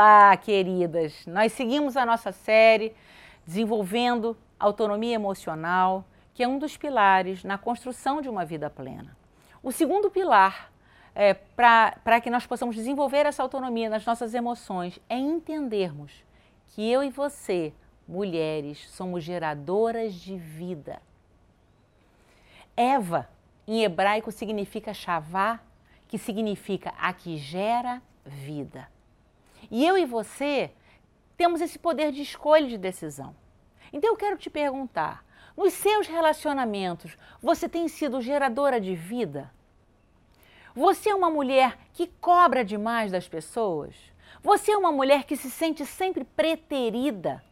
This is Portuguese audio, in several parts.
Olá, queridas! Nós seguimos a nossa série desenvolvendo autonomia emocional, que é um dos pilares na construção de uma vida plena. O segundo pilar é, para que nós possamos desenvolver essa autonomia nas nossas emoções é entendermos que eu e você, mulheres, somos geradoras de vida. Eva, em hebraico, significa chavá, que significa a que gera vida. E eu e você temos esse poder de escolha e de decisão. Então eu quero te perguntar: nos seus relacionamentos, você tem sido geradora de vida? Você é uma mulher que cobra demais das pessoas? Você é uma mulher que se sente sempre preterida,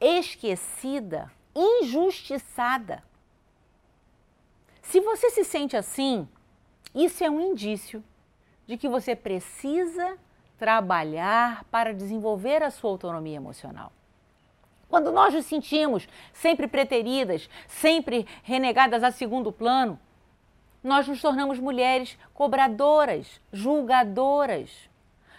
esquecida, injustiçada? Se você se sente assim, isso é um indício de que você precisa trabalhar para desenvolver a sua autonomia emocional. Quando nós nos sentimos sempre preteridas, sempre renegadas a segundo plano, nós nos tornamos mulheres cobradoras, julgadoras.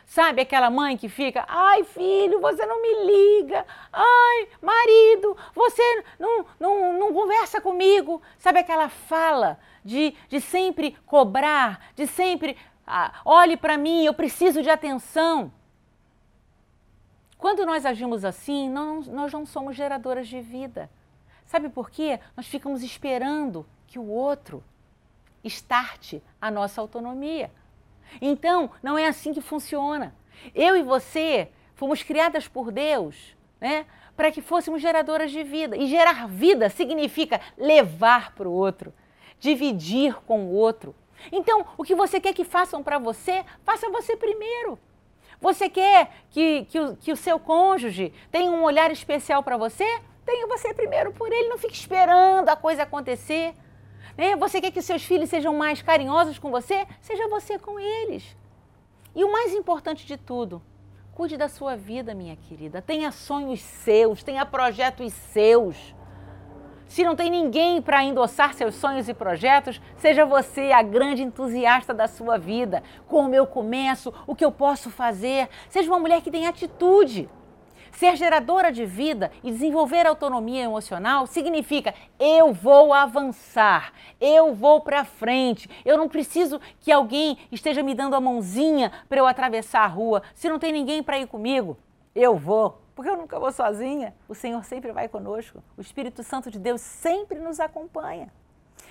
Sabe aquela mãe que fica, ai filho, você não me liga, ai marido, você não, não, não conversa comigo. Sabe aquela fala de, de sempre cobrar, de sempre, ah, olhe para mim, eu preciso de atenção. Quando nós agimos assim, não, nós não somos geradoras de vida. Sabe por quê? Nós ficamos esperando que o outro estarte a nossa autonomia. Então, não é assim que funciona. Eu e você fomos criadas por Deus, né, para que fôssemos geradoras de vida. E gerar vida significa levar para o outro, dividir com o outro. Então, o que você quer que façam para você, faça você primeiro. Você quer que, que, o, que o seu cônjuge tenha um olhar especial para você? Tenha você primeiro por ele, não fique esperando a coisa acontecer. Né? Você quer que seus filhos sejam mais carinhosos com você? Seja você com eles. E o mais importante de tudo, cuide da sua vida, minha querida. Tenha sonhos seus, tenha projetos seus. Se não tem ninguém para endossar seus sonhos e projetos, seja você a grande entusiasta da sua vida. Como eu começo, o que eu posso fazer. Seja uma mulher que tem atitude. Ser geradora de vida e desenvolver autonomia emocional significa eu vou avançar, eu vou para frente. Eu não preciso que alguém esteja me dando a mãozinha para eu atravessar a rua. Se não tem ninguém para ir comigo, eu vou. Porque eu nunca vou sozinha. O Senhor sempre vai conosco. O Espírito Santo de Deus sempre nos acompanha.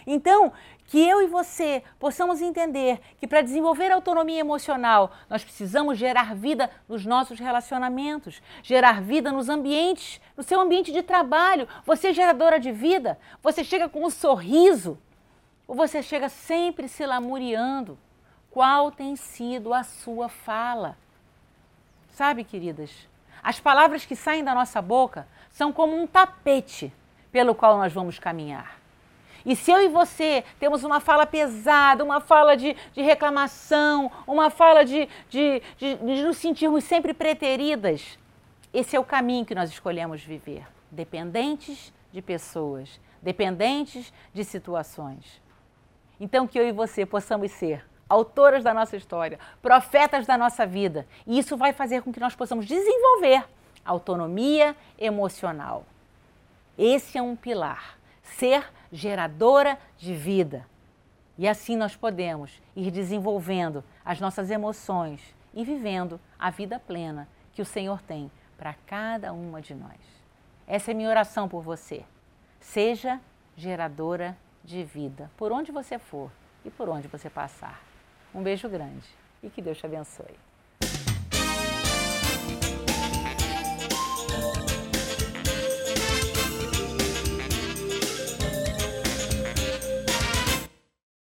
Então, que eu e você possamos entender que para desenvolver autonomia emocional, nós precisamos gerar vida nos nossos relacionamentos, gerar vida nos ambientes, no seu ambiente de trabalho. Você é geradora de vida, você chega com um sorriso, ou você chega sempre se lamuriando. Qual tem sido a sua fala? Sabe, queridas, as palavras que saem da nossa boca são como um tapete pelo qual nós vamos caminhar. E se eu e você temos uma fala pesada, uma fala de, de reclamação, uma fala de, de, de, de nos sentirmos sempre preteridas, esse é o caminho que nós escolhemos viver, dependentes de pessoas, dependentes de situações. Então, que eu e você possamos ser autoras da nossa história, profetas da nossa vida, e isso vai fazer com que nós possamos desenvolver autonomia emocional. Esse é um pilar ser geradora de vida. E assim nós podemos ir desenvolvendo as nossas emoções e vivendo a vida plena que o Senhor tem para cada uma de nós. Essa é minha oração por você. Seja geradora de vida, por onde você for e por onde você passar. Um beijo grande e que Deus te abençoe.